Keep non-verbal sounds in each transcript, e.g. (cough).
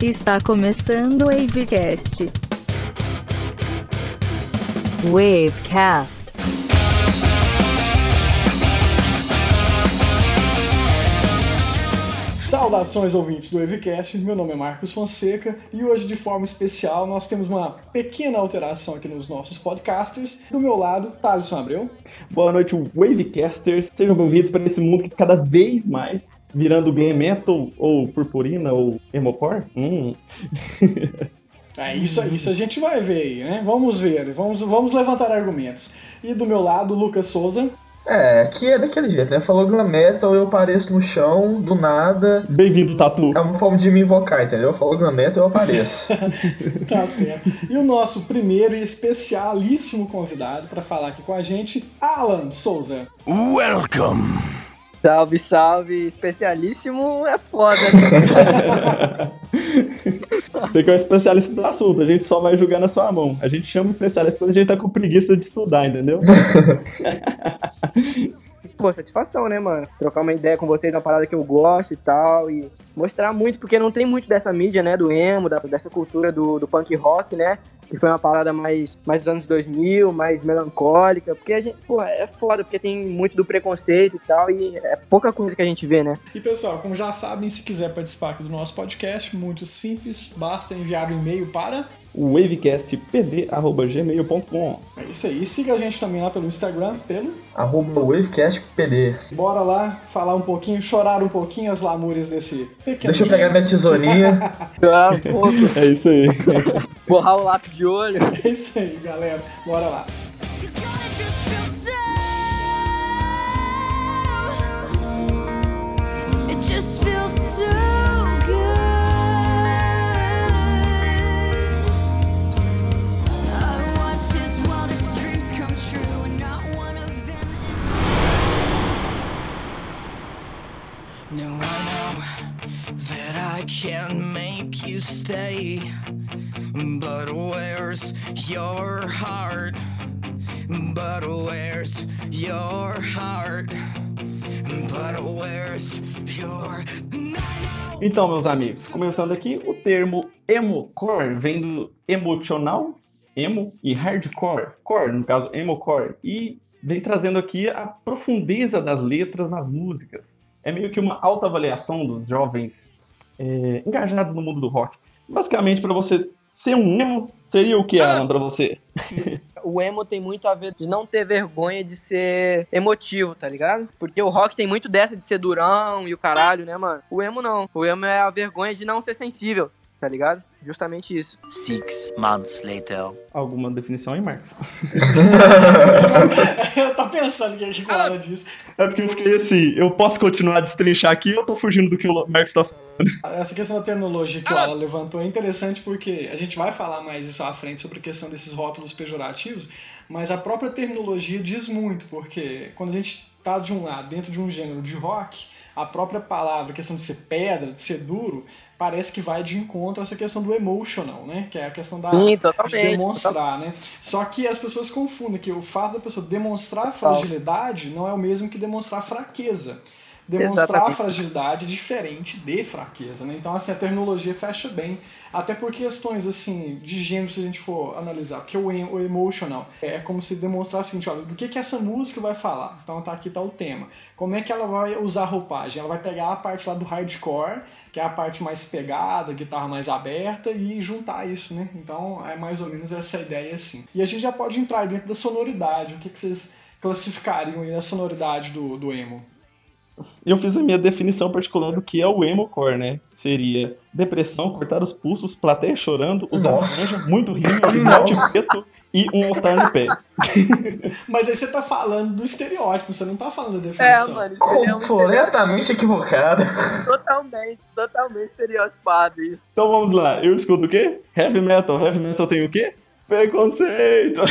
Está começando o Wavecast. Wavecast. Saudações ouvintes do Wavecast, meu nome é Marcos Fonseca e hoje de forma especial nós temos uma pequena alteração aqui nos nossos podcasters. Do meu lado, Thaleson Abreu. Boa noite, Wavecasters. Sejam bem-vindos para esse mundo que cada vez mais virando game metal ou purpurina ou emocore. Hum. (laughs) É isso, isso a gente vai ver aí, né? Vamos ver, vamos, vamos levantar argumentos. E do meu lado, Lucas Souza. É, aqui é daquele jeito, né? Falou glam metal, eu apareço no chão, do nada. Bem-vindo, Tatu. É uma forma de me invocar, entendeu? Falou glam metal, eu apareço. (laughs) tá certo. E o nosso primeiro e especialíssimo convidado para falar aqui com a gente, Alan Souza. Welcome! Salve, salve! Especialíssimo é foda, né? (laughs) Você que é um especialista do assunto, a gente só vai julgar na sua mão. A gente chama o especialista quando a gente tá com preguiça de estudar, entendeu? (laughs) Pô, satisfação, né, mano? Trocar uma ideia com vocês, uma parada que eu gosto e tal, e mostrar muito, porque não tem muito dessa mídia, né, do emo, da, dessa cultura do, do punk rock, né? Que foi uma parada mais, mais dos anos 2000, mais melancólica, porque a gente, pô, é foda, porque tem muito do preconceito e tal, e é pouca coisa que a gente vê, né? E pessoal, como já sabem, se quiser participar aqui do nosso podcast, muito simples, basta enviar um e-mail para wavecastpd.gmail.com É isso aí. Siga a gente também lá pelo Instagram, pelo Arroba WavecastPD. Bora lá falar um pouquinho, chorar um pouquinho as lamúrias desse pequeno. Deixa eu pegar minha tesourinha. (laughs) Ah, um pouco, É isso aí. borrar o lápis de olho. É isso aí, galera. Bora lá. Então, meus amigos, começando aqui, o termo emocore vem do emocional, emo, e hardcore, core, no caso, emocore, e vem trazendo aqui a profundeza das letras nas músicas. É meio que uma autoavaliação dos jovens é, engajados no mundo do rock. Basicamente, para você ser um emo, seria o que, Alan, pra você? (laughs) o emo tem muito a ver de não ter vergonha de ser emotivo, tá ligado? Porque o rock tem muito dessa de ser durão e o caralho, né, mano? O emo não. O emo é a vergonha de não ser sensível, tá ligado? Justamente isso. Six months later. Alguma definição aí, Marcos? (laughs) eu tô pensando que a gente fala disso. É porque eu fiquei assim, eu posso continuar a destrinchar aqui ou eu tô fugindo do que o Marcos tá falando? Essa questão da terminologia que o Alan levantou é interessante porque a gente vai falar mais isso à frente sobre a questão desses rótulos pejorativos, mas a própria terminologia diz muito, porque quando a gente tá de um lado dentro de um gênero de rock, a própria palavra, a questão de ser pedra, de ser duro, parece que vai de encontro a essa questão do emotional, né? Que é a questão da, Sim, de demonstrar, né? Só que as pessoas confundem que o fato da pessoa demonstrar fragilidade não é o mesmo que demonstrar fraqueza. Demonstrar Exatamente. fragilidade diferente de fraqueza, né? Então, assim, a terminologia fecha bem. Até por questões, assim, de gênero, se a gente for analisar. Porque o, em- o emotional é como se demonstrasse assim, olha, do que, que essa música vai falar. Então, tá aqui tá o tema. Como é que ela vai usar a roupagem? Ela vai pegar a parte lá do hardcore, que é a parte mais pegada, guitarra mais aberta, e juntar isso, né? Então, é mais ou menos essa ideia, assim. E a gente já pode entrar aí dentro da sonoridade. O que, que vocês classificariam aí da sonoridade do, do emo? Eu fiz a minha definição particular do que é o emocore, né? Seria depressão, cortar os pulsos, plateia chorando, usar laranja, muito rímel, (laughs) esmalte preto e um all-star no pé. (laughs) Mas aí você tá falando do estereótipo, você não tá falando da É, definição. mano, isso aí é um Completamente equivocado. totalmente, totalmente estereotipado isso. Então vamos lá, eu escuto o quê? Heavy metal. Heavy metal tem o quê? Preconceito.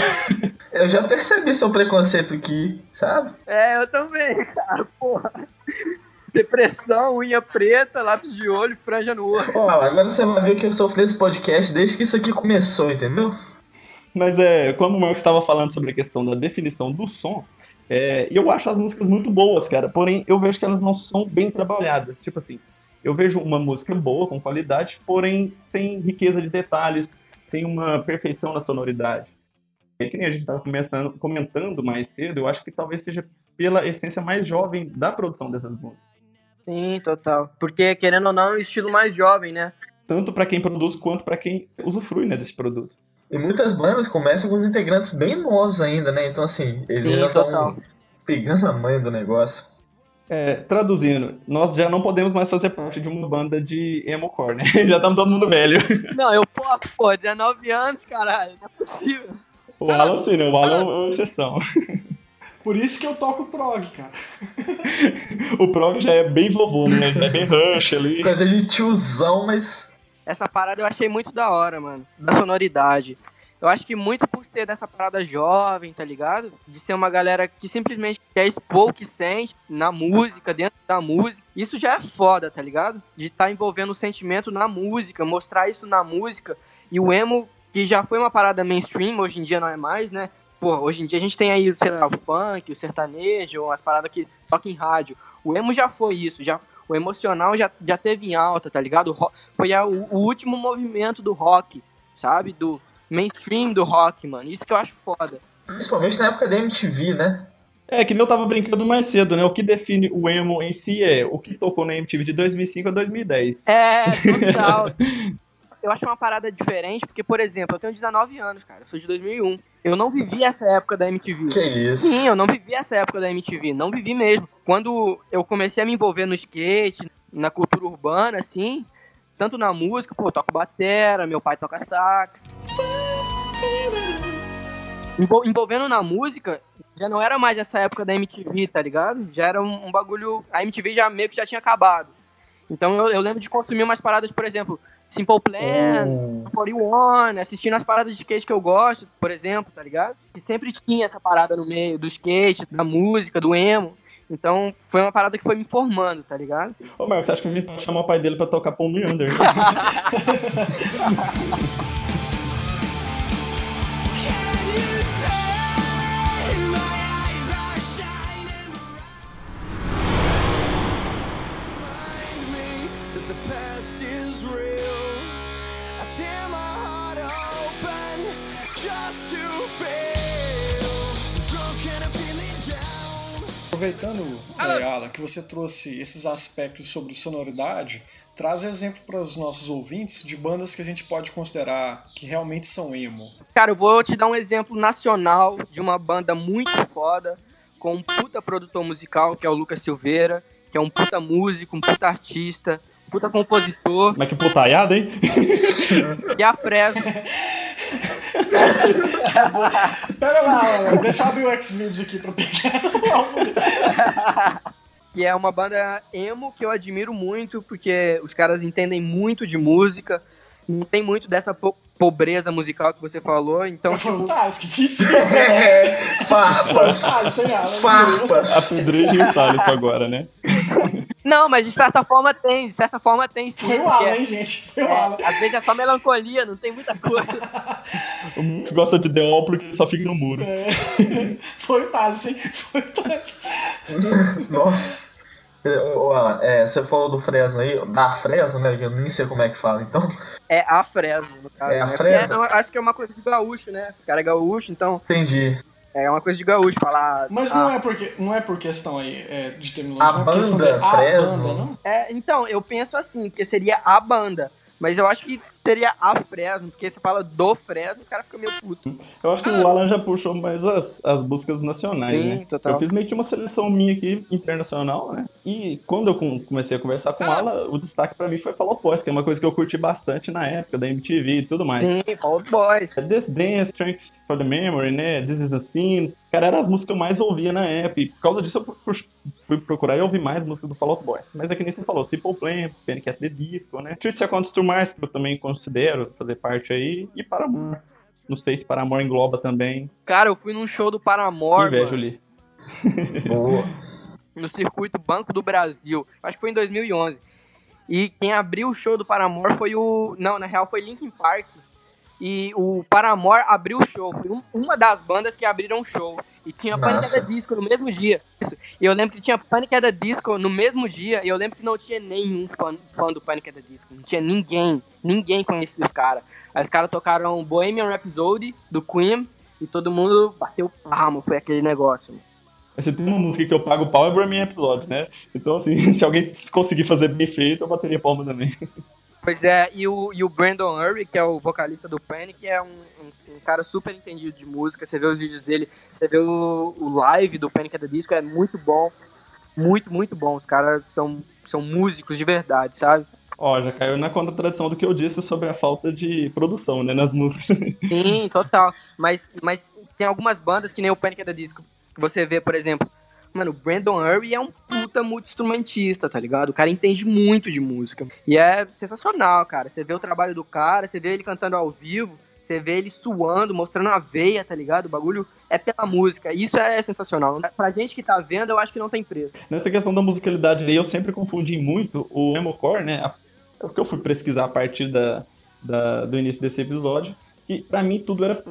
Eu já percebi seu preconceito aqui, sabe? É, eu também, cara, porra. Depressão, unha preta, lápis de olho, franja no olho. Ó, agora você vai ver que eu sofri esse podcast desde que isso aqui começou, entendeu? Mas é, quando o Marcos estava falando sobre a questão da definição do som, é, eu acho as músicas muito boas, cara. Porém, eu vejo que elas não são bem trabalhadas. Tipo assim, eu vejo uma música boa, com qualidade, porém sem riqueza de detalhes, sem uma perfeição na sonoridade. É que nem a gente estava começando, comentando mais cedo, eu acho que talvez seja pela essência mais jovem da produção dessas músicas. Sim, total. Porque, querendo ou não, é um estilo mais jovem, né? Tanto para quem produz quanto para quem usufrui né, desse produto. E muitas bandas começam com os integrantes bem novos ainda, né? Então, assim, eles Sim, ainda estão pegando a manha do negócio. É, traduzindo, nós já não podemos mais fazer parte de uma banda de emo-core, né? (laughs) Já estamos todo mundo velho. Não, eu posso, pô, 19 anos, caralho, não é possível. O Alan sim, né? O Alan é uma exceção. Por isso que eu toco prog, cara. (laughs) O prog já é bem vovô, né? Já é bem rush ali. Coisa de tiozão, mas. Essa parada eu achei muito da hora, mano. Da sonoridade. Eu acho que muito por ser dessa parada jovem, tá ligado? De ser uma galera que simplesmente quer expor o que sente na música, dentro da música. Isso já é foda, tá ligado? De estar envolvendo o sentimento na música, mostrar isso na música. E o emo, que já foi uma parada mainstream, hoje em dia não é mais, né? Pô, hoje em dia a gente tem aí, sei lá, o funk, o sertanejo, as paradas que tocam em rádio. O emo já foi isso, já o emocional já, já teve em alta, tá ligado? O ro- foi a- o, o último movimento do rock, sabe? Do mainstream do rock, mano. Isso que eu acho foda. Principalmente na época da MTV, né? É, que nem eu tava brincando mais cedo, né? O que define o emo em si é o que tocou na MTV de 2005 a 2010. É, total. (laughs) eu acho uma parada diferente, porque, por exemplo, eu tenho 19 anos, cara. Eu sou de 2001. Eu não vivi essa época da MTV. Que isso. Sim, eu não vivi essa época da MTV, não vivi mesmo. Quando eu comecei a me envolver no skate, na cultura urbana, assim, tanto na música, pô, eu toco batera, meu pai toca sax. Envol- Envolvendo na música, já não era mais essa época da MTV, tá ligado? Já era um, um bagulho. A MTV já meio que já tinha acabado. Então eu, eu lembro de consumir umas paradas, por exemplo, Simple Plan, Hum, 41, assistindo as paradas de skate que eu gosto, por exemplo, tá ligado? Que sempre tinha essa parada no meio do skate, da música, do emo. Então foi uma parada que foi me formando, tá ligado? Ô, Marcos, você acha que a gente pode chamar o pai dele pra tocar Paul Meander? Can you say my eyes (laughs) are shining Remind me that the past is real. Tear my heart open just to feel drunk and I'm feeling down. Aproveitando, Ayala, que você trouxe esses aspectos sobre sonoridade, traz exemplo para os nossos ouvintes de bandas que a gente pode considerar que realmente são emo. Cara, eu vou te dar um exemplo nacional de uma banda muito foda, com um puta produtor musical, que é o Lucas Silveira, que é um puta músico, um puta artista, puta compositor, Mas que putaiada, hein? e a Fresno. Pera lá, deixa eu abrir o Xvideos aqui pra pegar que é uma banda emo que eu admiro muito, porque os caras entendem muito de música, não tem muito dessa po- pobreza musical que você falou, então, o tipo, que disse (laughs) É, Foi o farpas. Alan. A Farpas. Pedreira e o Thales agora, né? Não, mas de certa forma tem, de certa forma tem sim, Foi o Alan, hein, gente? Foi o é, Alan. às vezes é só melancolia, não tem muita coisa. (laughs) O Marcos gosta de The All porque só fica no muro. É. (laughs) Foi o Thales, hein? Foi o. Nossa. Ô, Alan, é, você falou do Fresno aí, da Fresno, né? Que eu nem sei como é que fala, então. É a Fresno, no caso. É a né? Fresno? eu acho que é uma coisa de gaúcho, né? Os caras é gaúcho, então Entendi. É uma coisa de gaúcho falar. Mas não é porque não é por questão aí é, de terminologia. A não é questão banda a Fresno? banda, não? É, então, eu penso assim, porque seria a banda. Mas eu acho que seria a Fresno, porque você fala do Fresno, os caras ficam meio putos. Eu acho que o Alan já puxou mais as, as buscas nacionais, Sim, né? total. Eu fiz meio que uma seleção minha aqui, internacional, né? E quando eu com- comecei a conversar com o Alan, o destaque pra mim foi Fall Out Boys, que é uma coisa que eu curti bastante na época, da MTV e tudo mais. Sim, Fall Out Boys. É This Dance, Thanks for the Memory, né? This is a Scene. Cara, eram as músicas que eu mais ouvia na época. E por causa disso eu fui procurar e ouvir mais músicas do Fall Out Boys. Mas é que nem você falou, Simple Plan, Panic at the Disco, né? Treat Seconds to Mars, que eu também considero fazer parte aí. E Paramore. Não sei se Paramore engloba também. Cara, eu fui num show do Paramore, Invejo mano, ali. (laughs) Boa. no circuito Banco do Brasil. Acho que foi em 2011. E quem abriu o show do Paramore foi o... Não, na real foi Linkin Park. E o Paramore abriu o show. Foi um- uma das bandas que abriram o show. E tinha Panic! at Disco no mesmo dia. Isso. E eu lembro que tinha Panic! at Disco no mesmo dia. E eu lembro que não tinha nenhum fã, fã do Panic! at Disco. Não tinha ninguém. Ninguém conhecia os caras. Aí os caras tocaram Bohemian Rhapsody, do Queen. E todo mundo bateu palmo. Foi aquele negócio. Mas se tem uma música que eu pago pau é mim episódio, né? Então, assim, (laughs) se alguém conseguir fazer bem feito, eu bateria palma também. (laughs) Pois é, e o, e o Brandon Urie, que é o vocalista do Panic, é um, um- um cara super entendido de música. Você vê os vídeos dele, você vê o, o live do Panic at the Disco, é muito bom. Muito, muito bom. Os caras são, são músicos de verdade, sabe? Ó, já caiu na contradição do que eu disse sobre a falta de produção, né, nas músicas. (laughs) Sim, total. Mas, mas tem algumas bandas que nem o Panic at the Disco, que você vê, por exemplo, mano, o Brandon Urie é um puta multi-instrumentista, tá ligado? O cara entende muito de música. E é sensacional, cara. Você vê o trabalho do cara, você vê ele cantando ao vivo, você vê ele suando, mostrando a veia, tá ligado? O bagulho é pela música. Isso é sensacional. Pra gente que tá vendo, eu acho que não tem preço. Nessa questão da musicalidade aí, eu sempre confundi muito o emocore, né? a- É o que eu fui pesquisar a partir da, da- do início desse episódio. Que pra mim tudo era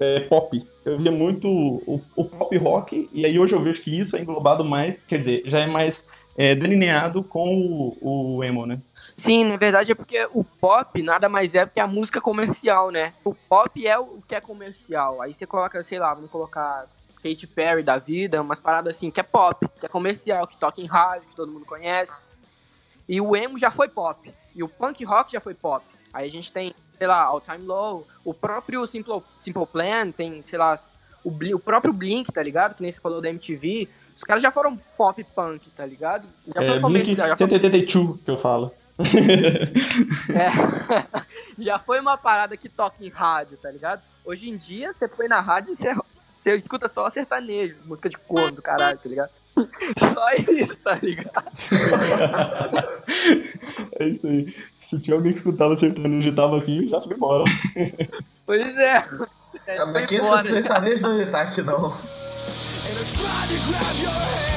é, pop. Eu via muito o, o pop rock, e aí hoje eu vejo que isso é englobado mais, quer dizer, já é mais é, delineado com o, o emo, né? Sim, na verdade é porque o pop nada mais é que a música comercial, né? O pop é o que é comercial. Aí você coloca, sei lá, vamos colocar Katy Perry da vida, umas paradas assim, que é pop, que é comercial, que toca em rádio, que todo mundo conhece. E o emo já foi pop. E o punk rock já foi pop. Aí a gente tem, sei lá, All Time Low, o próprio Simple, Simple Plan, tem, sei lá, o, o próprio Blink, tá ligado? Que nem você falou da MTV. Os caras já foram pop punk, tá ligado? Já É, foi Blink comercial, já foi 182 que eu falo. (laughs) É. (laughs) Já foi uma parada que toca em rádio, tá ligado? Hoje em dia, você põe na rádio e você, você escuta só sertanejo, música de corno do caralho, tá ligado? Só isso, tá ligado? (laughs) É isso aí. Se tiver alguém que escutava sertanejo e tava aqui, já foi embora. Pois é. é Mas quem escuta sertanejo não tá aqui, não. And I tried to grab your hand.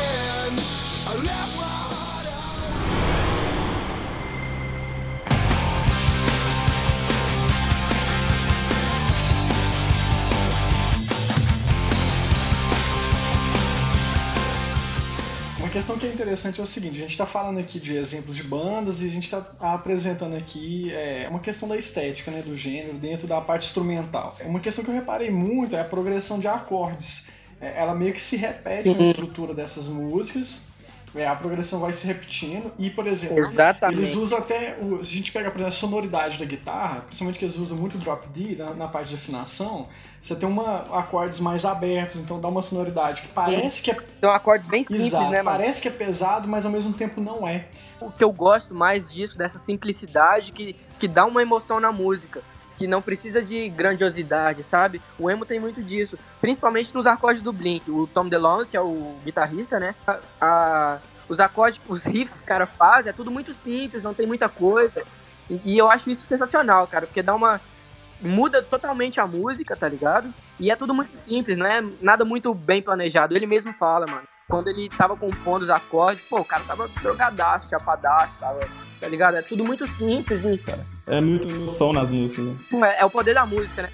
Que é interessante é o seguinte, a gente está falando aqui de exemplos de bandas e a gente está apresentando aqui é, uma questão da estética, né, do gênero, dentro da parte instrumental. Uma questão que eu reparei muito é a progressão de acordes. É, ela meio que se repete na estrutura dessas músicas, é, a progressão vai se repetindo e, por exemplo, Exatamente. eles usam até, o, se a gente pega, por exemplo, a sonoridade da guitarra, principalmente que eles usam muito drop D na, na parte de afinação, você tem uma, acordes mais abertos, então dá uma sonoridade que parece que é São acordes bem simples, Exato, né, mano? parece que é pesado, mas ao mesmo tempo não é. O que eu gosto mais disso, dessa simplicidade que, que dá uma emoção na música. Que não precisa de grandiosidade, sabe? O emo tem muito disso. Principalmente nos acordes do Blink. O Tom DeLonge, que é o guitarrista, né? A- a- os acordes, os riffs que o cara faz, é tudo muito simples, não tem muita coisa. E, e eu acho isso sensacional, cara, porque dá uma. Muda totalmente a música, tá ligado? E é tudo muito simples, não é nada muito bem planejado. Ele mesmo fala, mano. Quando ele tava compondo os acordes, pô, o cara tava drogadaço, chapadaço, tava. Tá ligado? É tudo muito simples e. É muito emoção nas músicas, né? É, é o poder da música, né?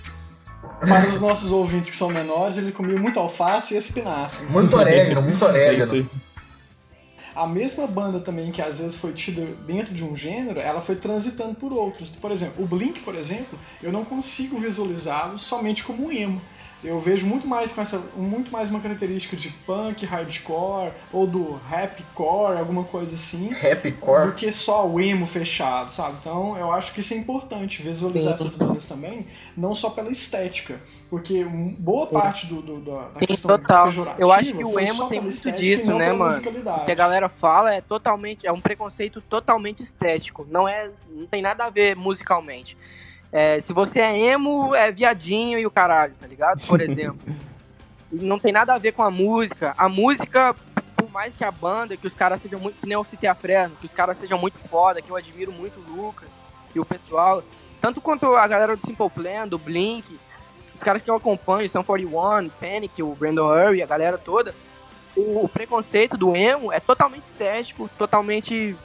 Para os nossos ouvintes que são menores, ele comia muito alface e espinafre. Muito orégano, muito orégano. A mesma banda também, que às vezes foi tida dentro de um gênero, ela foi transitando por outros. Por exemplo, o Blink, por exemplo, eu não consigo visualizá-lo somente como um emo. Eu vejo muito mais com essa, muito mais uma característica de punk, hardcore ou do rapcore, alguma coisa assim, do Rapcore. que só o emo fechado, sabe? Então eu acho que isso é importante, visualizar Sim. essas bandas também, não só pela estética, porque boa parte do, do- da, da Sim, questão total. Eu acho que o emo tem muito disso, né, mano? O que a galera fala é totalmente. É um preconceito totalmente estético. Não é. Não tem nada a ver musicalmente. É, se você é emo, é viadinho e o caralho, tá ligado? Por (laughs) exemplo. Não tem nada a ver com a música. A música, por mais que a banda, que os caras sejam muito. Que nem eu citei a Fresno, que os caras sejam muito foda, que eu admiro muito o Lucas e o pessoal. Tanto quanto a galera do Simple Plan, do Blink, os caras que eu acompanho, são 41, Panic, o Brandon Urie, a galera toda. O, o preconceito do emo é totalmente estético, totalmente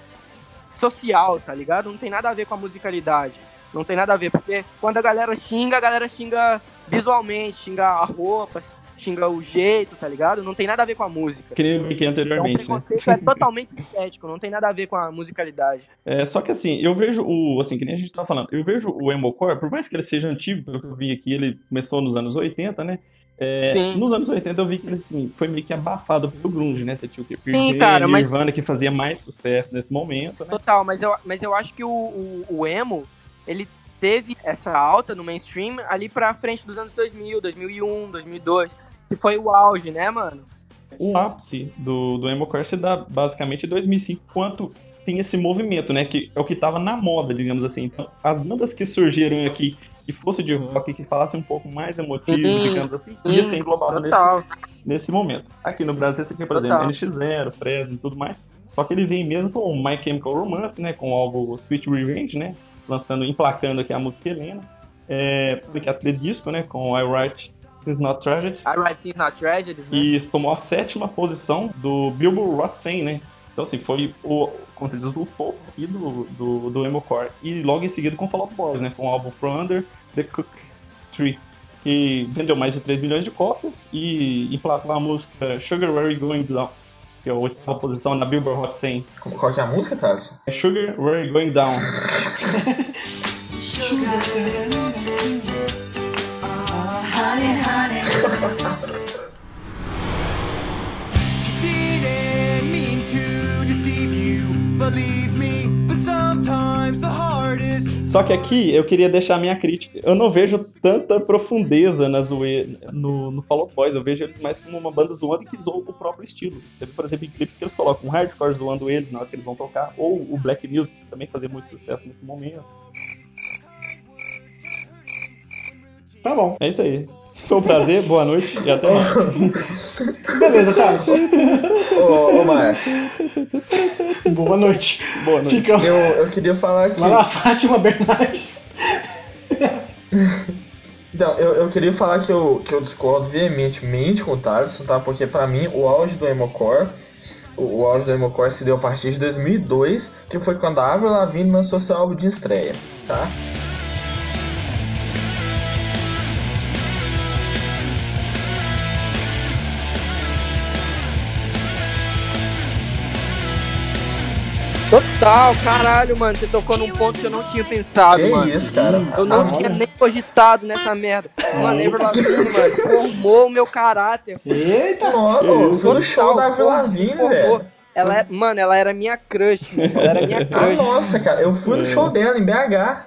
social, tá ligado? Não tem nada a ver com a musicalidade. Não tem nada a ver, porque quando a galera xinga, a galera xinga visualmente, xinga a roupa, xinga o jeito, tá ligado? Não tem nada a ver com a música. Que nem eu brinquei Então o anteriormente, né? preconceito é totalmente estético, não tem nada a ver com a musicalidade. É, só que assim, eu vejo o, assim, que nem a gente tava falando, eu vejo o emocore, por mais que ele seja antigo, pelo que eu vi aqui, ele começou nos anos 80, né? É, nos anos 80 eu vi que ele assim, foi meio que abafado pelo grunge, né? Você tinha o que? Sim, cara, mas- Nirvana, que fazia mais sucesso nesse momento, né? Total, mas eu, mas eu acho que o, o, o emo, ele teve essa alta no mainstream ali pra frente dos anos 2000, 2001, 2002, que foi o auge, né, mano? O ápice do, do emocore se dá basicamente em 2005, quanto tem esse movimento, né? Que é o que tava na moda, digamos assim. Então, as bandas que surgiram aqui, que fosse de rock, que falasse um pouco mais emotivo, Uhum. digamos assim, ia ser englobado nesse, nesse momento. Aqui no Brasil você tinha, por Total. exemplo, NX0, Fresno e tudo mais. Só que ele vem mesmo com o My Chemical Romance, né? Com o álbum Sweet Revenge, né? Lançando, emplacando aqui a música Helena. É, publicado The Disco, né? Com I Write Since Not Tragedies. I Write Things Not Tragedies, né? E tomou a sétima posição do Billboard Rock 100, né? Então, assim, foi o, como se diz, o topo aqui do, do, do Emocore. E logo em seguida com o Fall Out Boys, né? Com o álbum From Under the Cook Tree. Que vendeu mais de 3 milhões de cópias e emplacou a música Sugar Where You Going Down, que é a oitava posição na Billboard Hot 100. Como- Qual que é a música, Thales? É Sugar Where You Going Down. (laughs) (laughs) Didn't mean to deceive you, believe me, but sometimes the. Só que aqui eu queria deixar a minha crítica. Eu não vejo tanta profundeza na zoe... no, no Fall Out Boys. Eu vejo eles mais como uma banda zoando que zoa o próprio estilo. Teve, por exemplo, em clipes que eles colocam um hardcore zoando eles na hora que eles vão tocar. Ou o Black Music, que também fazia muito sucesso nesse momento. Tá bom. É isso aí. Foi um prazer, boa noite e até mais. Beleza, Thales. Ô, ô Marcos, Boa noite. Boa noite. Fica eu, eu queria falar aqui. lá na Fátima Bernardes. Então, eu, eu queria falar que eu, que eu discordo veementemente com o Thaleson, tá? Porque pra mim o auge do Emocore, o, o auge do Emocore se deu a partir de 2002, que foi quando a Avril Lavigne lançou seu álbum de estreia, tá? Total, caralho, mano. Você tocou num ponto que eu não tinha pensado, que mano. isso, cara? Eu não tinha nem cogitado nessa merda. Mano, Avril Lavigne, mano, formou o meu caráter. Eita! Nossa, eu fui no show da Avril Lavigne, velho. Ela é, mano, ela era minha crush, mano. Ela era minha Ah, crush. nossa, cara, eu fui no show dela em BH.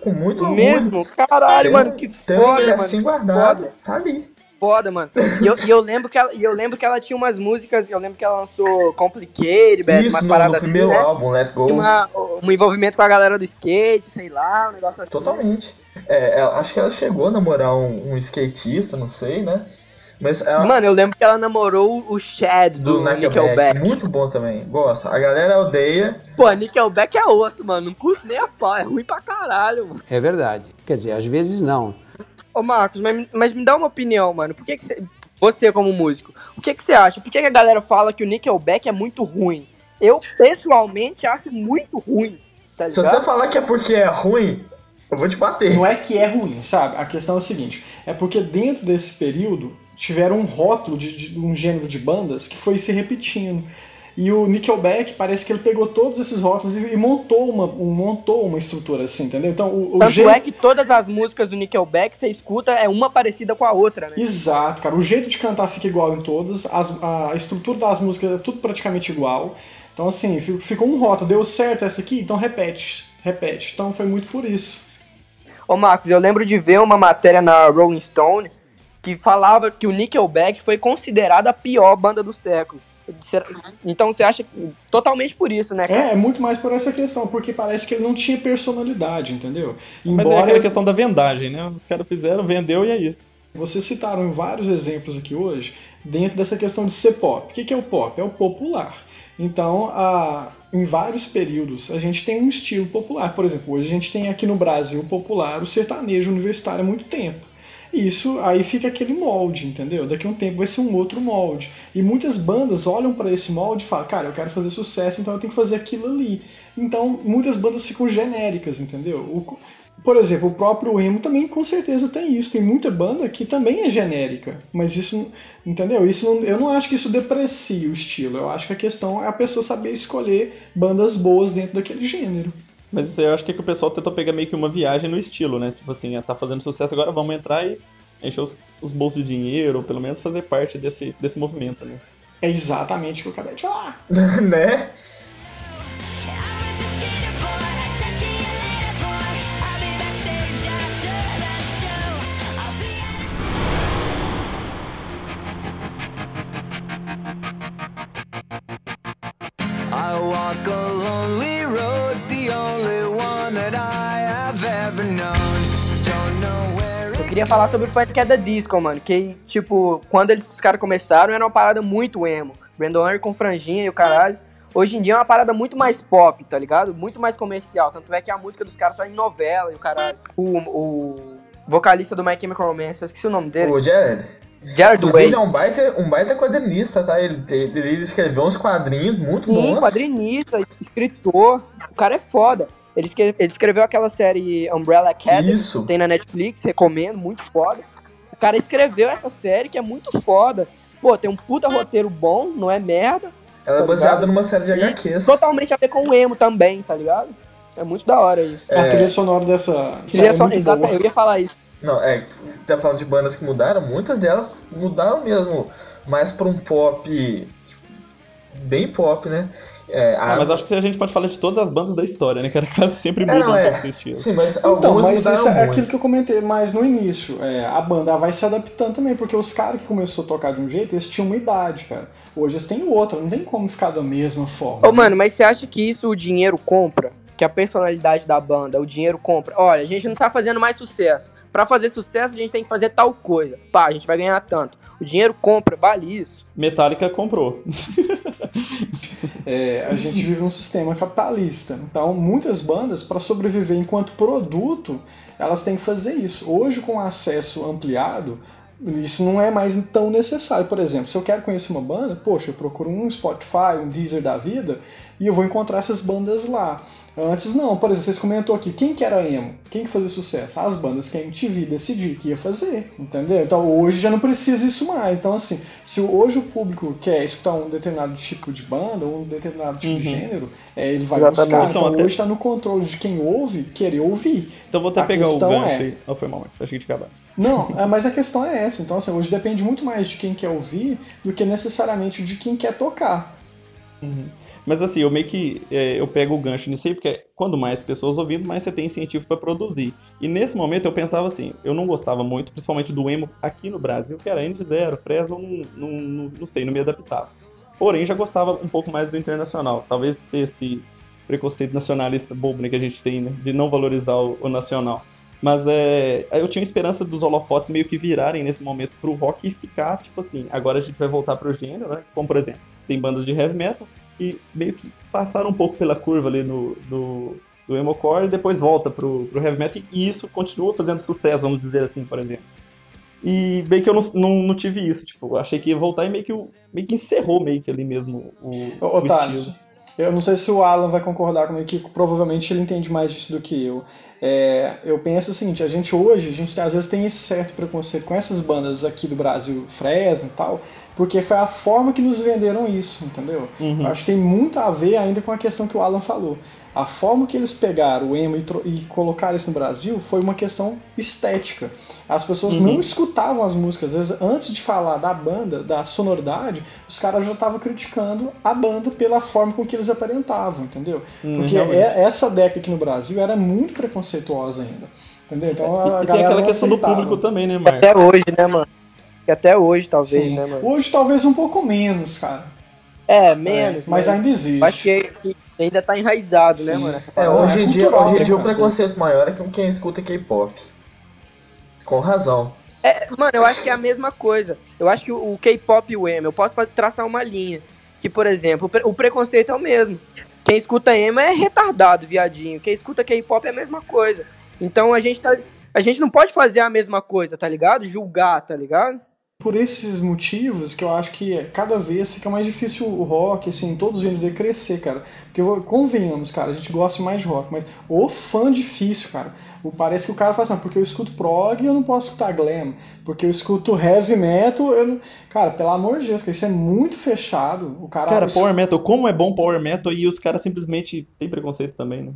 Com muito orgulho. Mesmo? Caralho, mano, que foda, mano. que guardado. Foda, Tá ali. Foda, mano. E eu, e eu lembro que ela, e eu lembro que ela tinha umas músicas, eu lembro que ela lançou Complicated, Bad, umas paradas assim, primeiro né? álbum, Let Go. Tinha uma, um envolvimento com a galera do skate, sei lá, um negócio assim. Totalmente. É, ela- acho que ela chegou a namorar um, um skatista, não sei, né? Mas ela, Mano, eu lembro que ela namorou o Chad do do, Nickelback, Nickelback. muito bom também. Gosta. A galera odeia. Pô, Nickelback é osso, mano. Não curto nem a pau. É ruim pra caralho, mano. É verdade. Quer dizer, às vezes não. Ô, Marcos, mas, mas me dá uma opinião, mano. Por que que você... Você como músico, o que que você acha? Por que que a galera fala que o Nickelback é muito ruim? Eu, pessoalmente, acho muito ruim, tá Se você falar que é porque é ruim, eu vou te bater. Não é que é ruim, sabe? A questão é o seguinte: é porque dentro desse período tiveram um rótulo de, de um gênero de bandas que foi se repetindo. E o Nickelback parece que ele pegou todos esses rótulos e, e montou, uma, um- montou uma estrutura assim, entendeu? Então o, o Tanto jeito. é que todas as músicas do Nickelback, você escuta, é uma parecida com a outra, né? Exato, cara. O jeito de cantar fica igual em todas, as- a estrutura das músicas é tudo praticamente igual. Então, assim, fi- ficou um rótulo. Deu certo essa aqui? Então repete, repete. Então foi muito por isso. Ô, Marcos, eu lembro de ver uma matéria na Rolling Stone que falava que o Nickelback foi considerada a pior banda do século. Será- Então você acha que- totalmente por isso, né? cara? É, é muito mais por essa questão, porque parece que ele não tinha personalidade, entendeu? Mas é Embora aquela questão da vendagem, né? Os caras fizeram, vendeu e é isso. vocês citaram vários exemplos aqui hoje dentro dessa questão de ser pop. O que que é o pop? É o popular. Então, a, em vários períodos, a gente tem um estilo popular. Por exemplo, hoje a gente tem aqui no Brasil popular o sertanejo universitário há muito tempo. Isso aí fica aquele molde, entendeu? Daqui a um tempo vai ser um outro molde. E muitas bandas olham para esse molde e falam, cara, eu quero fazer sucesso, então eu tenho que fazer aquilo ali. Então, muitas bandas ficam genéricas, entendeu? O- Por exemplo, o próprio emo também com certeza tem isso. Tem muita banda que também é genérica. Mas isso, entendeu? Isso eu não acho que isso deprecia o estilo. Eu acho que a questão é a pessoa saber escolher bandas boas dentro daquele gênero. Mas isso aí eu acho que, é que o pessoal tentou pegar meio que uma viagem no estilo, né? Tipo assim, ah, tá fazendo sucesso agora, vamos entrar e encher os, os bolsos de dinheiro, ou pelo menos fazer parte desse, desse movimento, né? É exatamente o que eu acabei de falar. (laughs) né? Queria falar sobre o Panic! at the Disco, mano. Que, tipo, quando eles, os caras começaram, era uma parada muito emo. Brandon Urie com franjinha e o caralho. Hoje em dia é uma parada muito mais pop, tá ligado? Muito mais comercial. Tanto é que a música dos caras tá em novela e o caralho. O, o vocalista do My Chemical Romance, eu esqueci o nome dele. O Jared. Jared Inclusive, Way. é um baita, um baita quadrinista, tá? Ele, ele, ele escreveu uns quadrinhos muito Sim, bons. quadrinista, escritor. O cara é foda. Ele, escre- ele escreveu aquela série Umbrella Academy, Isso. que tem na Netflix, recomendo, muito foda. O cara escreveu essa série que é muito foda. Pô, tem um puta roteiro bom, não é merda. Ela é tá baseada ligado? numa série de E HQs. Totalmente a ver com o emo também, tá ligado? É muito da hora isso. A trilha sonora dessa Trilha série é boa. eu ia falar isso. Não, é, tá falando de bandas que mudaram, muitas delas mudaram mesmo, mais pra um pop bem pop, né? É, Ah, a- mas acho que a gente pode falar de todas as bandas da história, né? Que era quase sempre É, mudam não, um é. pouco seu estilo. Sim, mas Então, mas isso é aquilo que eu comentei mais no início. É, a banda vai se adaptando também, porque os caras que começou a tocar de um jeito, eles tinham uma idade, cara. Hoje eles têm outra, não tem como ficar da mesma forma. Ô, mano, mas você acha que isso o dinheiro compra? Que a personalidade da banda, o dinheiro compra? Olha, a gente não tá fazendo mais sucesso. Pra fazer sucesso, a gente tem que fazer tal coisa. Pá, a gente vai ganhar tanto. O dinheiro compra, vale isso. Metallica comprou. É, a gente vive num sistema capitalista. Então, muitas bandas, para sobreviver enquanto produto, elas têm que fazer isso. Hoje, com acesso ampliado, isso não é mais tão necessário. Por exemplo, se eu quero conhecer uma banda, poxa, eu procuro um Spotify, um Deezer da vida, e eu vou encontrar essas bandas lá. Antes não, por exemplo, vocês comentou aqui, quem que era emo? Quem que fazia sucesso? As bandas que a MTV decidiu que ia fazer, entendeu? Então hoje já não precisa isso mais. Então assim, se hoje o público quer escutar um determinado tipo de banda, ou um determinado tipo de gênero, é, ele vai Exatamente. buscar. Então Então, até- hoje está no controle de quem ouve querer ouvir. Então vou até A pegar o questão gancho é- aí. Oh, foi mal, Max. Achei que acabado. Não, é, mas a questão é essa. Então, assim, hoje depende muito mais de quem quer ouvir do que necessariamente de quem quer tocar. Mas assim, eu meio que é, eu pego o gancho nisso aí, porque quando mais pessoas ouvindo, mais você tem incentivo pra produzir. E nesse momento eu pensava assim, eu não gostava muito, principalmente do emo aqui no Brasil, que era NX0, Fresno, não, não, não sei, não me adaptava. Porém, já gostava um pouco mais do internacional. Talvez de ser esse preconceito nacionalista bobo né, que a gente tem, né, de não valorizar o, o nacional. Mas é, eu tinha esperança dos holofotes meio que virarem nesse momento pro rock e ficar, tipo assim, agora a gente vai voltar pro gênero, né? Como por exemplo, tem bandas de heavy metal que meio que passaram um pouco pela curva ali no, do, do emocore e depois volta pro, pro heavy metal e isso continua fazendo sucesso, vamos dizer assim, por exemplo. E meio que eu não, não, não tive isso, tipo, achei que ia voltar e meio que, meio que encerrou meio que ali mesmo o, Ô, o Otávio, estilo. Eu não sei se o Alan vai concordar comigo, que provavelmente ele entende mais disso do que eu. É, eu penso o seguinte, a gente hoje, a gente às vezes tem esse certo preconceito com essas bandas aqui do Brasil, Fresno e tal, porque foi a forma que nos venderam isso, entendeu? Uhum. Eu acho que tem muito a ver ainda com a questão que o Alan falou. A forma que eles pegaram o emo e, e colocaram isso no Brasil foi uma questão estética. As pessoas não escutavam as músicas. Às vezes, antes de falar da banda, da sonoridade, os caras já estavam criticando a banda pela forma com que eles aparentavam, entendeu? Hum, Porque é- essa década aqui no Brasil era muito preconceituosa ainda. Entendeu? Então a E tem galera aquela questão do aceitava. público também, né, Que Marcos? até hoje, né, mano? Que até hoje, talvez, Sim. né, mano? Hoje talvez um pouco menos, cara. É, menos. É, mas ainda existe. Acho que, que ainda tá enraizado, né, Sim. mano? Essa É, parada. hoje em é dia, cultural, hoje em né, dia o cara? preconceito maior é com quem escuta K-pop. Com razão. É, mano, eu acho que é a mesma coisa. Eu acho que o, o K-pop e o emo, eu posso traçar uma linha. Que, por exemplo, o, pre- o preconceito é o mesmo. Quem escuta emo é retardado, viadinho. Quem escuta K-pop é a mesma coisa. Então a gente tá. A gente não pode fazer a mesma coisa, tá ligado? Julgar, tá ligado? Por esses motivos que eu acho que cada vez fica mais difícil o rock, assim, todos os gêneros crescer, cara. Porque convenhamos, cara, a gente gosta mais de rock, mas o fã difícil, cara. Parece que o cara fala assim, porque eu escuto prog e eu não posso escutar glam. Porque eu escuto heavy metal, eu não... Cara, pelo amor de Deus, cara, isso é muito fechado. O cara. Cara, power metal, como é bom power metal e os caras simplesmente têm preconceito também, né?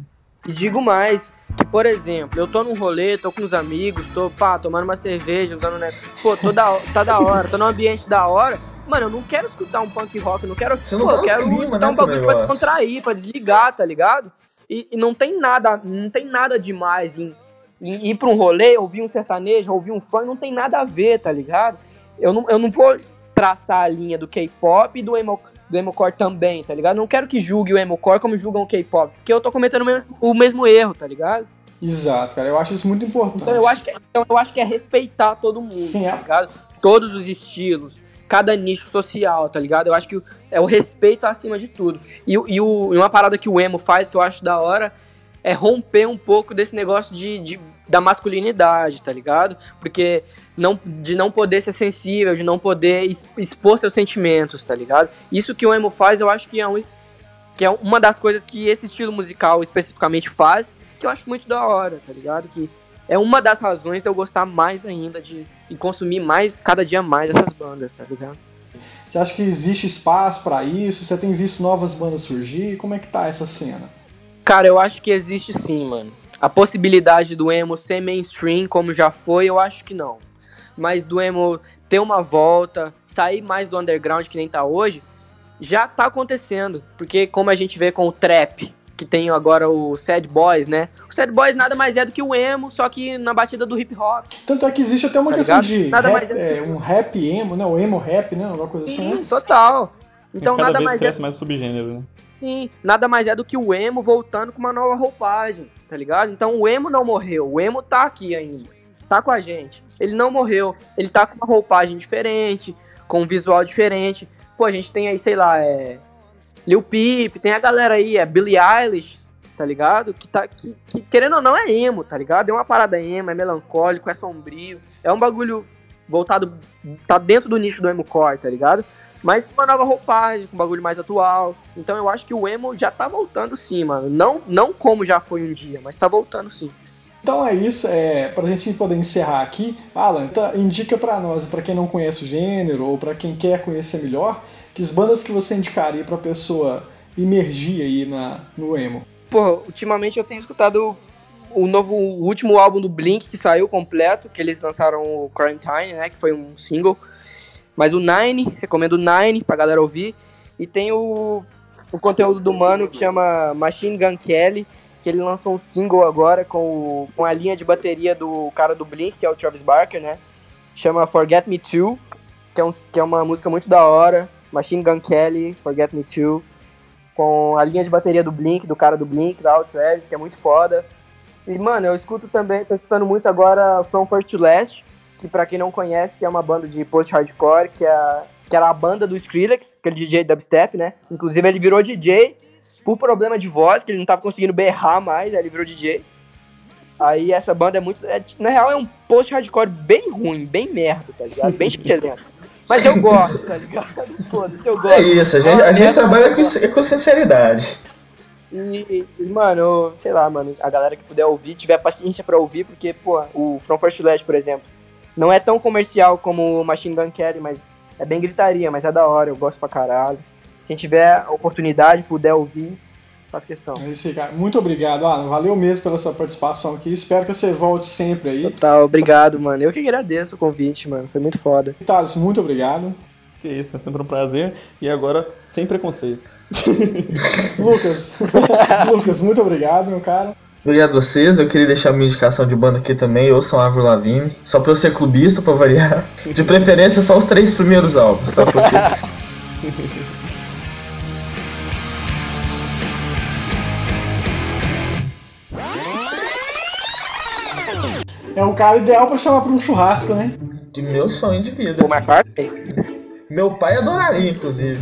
E digo mais, que, por exemplo, eu tô num rolê, tô com os amigos, tô, pá, tomando uma cerveja, usando, né? Pô, tô da, tá da hora, tô num ambiente da hora. Mano, eu não quero escutar um punk rock, eu não quero. Você não pô, tá eu quero clima, escutar né, um bagulho pra descontrair, pra desligar, tá ligado? E, e não tem nada, não tem nada demais em, em ir pra um rolê, ouvir um sertanejo, ouvir um funk, não tem nada a ver, tá ligado? Eu não, eu não vou traçar a linha do K-pop e do emo, do emocore também, tá ligado? Não quero que julgue o emocore como julgam o K-pop, porque eu tô cometendo o mesmo, o mesmo erro, tá ligado? Exato, cara. Eu acho isso muito importante. Então eu acho que, então eu acho que é respeitar todo mundo, Sim, é. tá ligado? Todos os estilos, cada nicho social, tá ligado? Eu acho que é o respeito acima de tudo. E, e, o- e uma parada que o emo faz, que eu acho da hora, é romper um pouco desse negócio de, de- da masculinidade, tá ligado? Porque não, de não poder ser sensível, de não poder expor seus sentimentos, tá ligado? Isso que o emo faz, eu acho que é, um, que é uma das coisas que esse estilo musical especificamente faz, que eu acho muito da hora, tá ligado? Que é uma das razões de eu gostar mais ainda de e consumir mais, cada dia mais essas bandas, tá ligado? Você acha que existe espaço pra isso? Você tem visto novas bandas surgir? Como é que tá essa cena? Cara, eu acho que existe sim, mano. A possibilidade do emo ser mainstream, como já foi, eu acho que não. Mas do emo ter uma volta, sair mais do underground que nem tá hoje, já tá acontecendo. Porque como a gente vê com o trap, que tem agora o Sad Boys, né? O Sad Boys nada mais é do que o emo, só que na batida do hip hop. Tanto é que existe até uma Tá questão ligado? de Nada rap- mais é- é, um rap emo, né? O emo rap, né? Alguma coisa assim, né? Sim, total. Então Cada nada vez mais é mais subgênero, né? Nada mais é do que o emo voltando com uma nova roupagem, tá ligado? Então o emo não morreu, o emo tá aqui ainda, tá com a gente. Ele não morreu, ele tá com uma roupagem diferente, com um visual diferente. Pô, a gente tem aí, sei lá, é. Lil Peep, tem a galera aí, é Billie Eilish, tá ligado? Que tá. Que, que, querendo ou não, é emo, tá ligado? É uma parada emo, é melancólico, é sombrio. É um bagulho voltado. tá dentro do nicho do emo core, tá ligado? Mas uma nova roupagem, com um bagulho mais atual. Então eu acho que o emo já tá voltando sim, mano. Não, não como já foi um dia, mas tá voltando sim. Então é isso, é, pra gente poder encerrar aqui, Alan, tá, indica pra nós, pra quem não conhece o gênero, ou pra quem quer conhecer melhor, que as bandas que você indicaria pra pessoa imergir aí na, no emo. Pô, ultimamente eu tenho escutado o novo, o último álbum do Blink que saiu completo, que eles lançaram o Quarantine, né, que foi um single. Mas o Nine, recomendo o Nine pra galera ouvir. E tem o, o conteúdo do mano que chama Machine Gun Kelly, que ele lançou um single agora com, o- com a linha de bateria do cara do Blink, que é o Travis Barker, né? Chama Forget Me Too, que é, um, que é uma música muito da hora. Machine Gun Kelly, Forget Me Too. Com a linha de bateria do Blink, do cara do Blink, o Travis, que é muito foda. E, mano, eu escuto também, tô escutando muito agora From First to Last, que pra quem não conhece é uma banda de post-hardcore, que, é, que era a banda do Skrillex, aquele DJ dubstep, né? Inclusive ele virou DJ por problema de voz, que ele não tava conseguindo berrar mais, aí ele virou DJ. Aí essa banda é muito. é, na real é um post-hardcore bem ruim, bem merda, tá ligado? Bem chileno. Mas eu gosto, tá ligado? (laughs) Foda-se, eu gosto. É isso, a gente, a gente trabalha com, com sinceridade. E, mano, sei lá, mano, a galera que puder ouvir, tiver paciência pra ouvir, porque, pô, o From First Last, por exemplo, não é tão comercial como o Machine Gun Kelly, mas é bem gritaria, mas é da hora, eu gosto pra caralho. Quem tiver a oportunidade, puder ouvir, faz questão. É isso aí, cara. Muito obrigado, Alan. Valeu mesmo pela sua participação aqui. Espero que você volte sempre aí. Total, obrigado, mano. Eu que agradeço o convite, mano. Foi muito foda. Thales, muito obrigado. Que isso, é sempre um prazer. E agora, sem preconceito. (laughs) Lucas, (laughs) Lucas, muito obrigado, meu cara. Obrigado a vocês, eu queria deixar minha indicação de banda aqui também, ouçam Avril Lavigne, só pra eu ser clubista, pra variar. De preferência só os três primeiros álbuns, tá? Porque É o cara ideal pra chamar pra um churrasco, né? de meu sonho de vida. Paul McCartney? Meu pai adoraria, inclusive.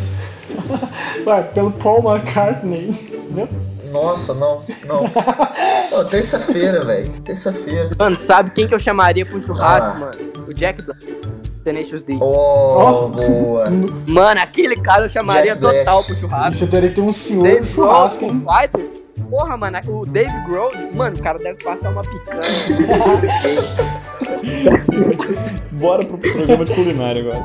Vai, pelo Paul McCartney. Entendeu? Nossa, não, não. (laughs) Ô, terça-feira, velho. Terça-feira. Mano, sabe quem que eu chamaria um churrasco, Ah. mano? O Jack Black. Tenacious D. Oh, boa. Mano, aquele cara eu chamaria Beck. total pro E churrasco. você teria que ter um senhor Dave churrasco, hein? Fighter. Porra, mano, o Dave Grohl, mano, o cara deve passar uma picanha. (laughs) Bora pro programa de culinária agora.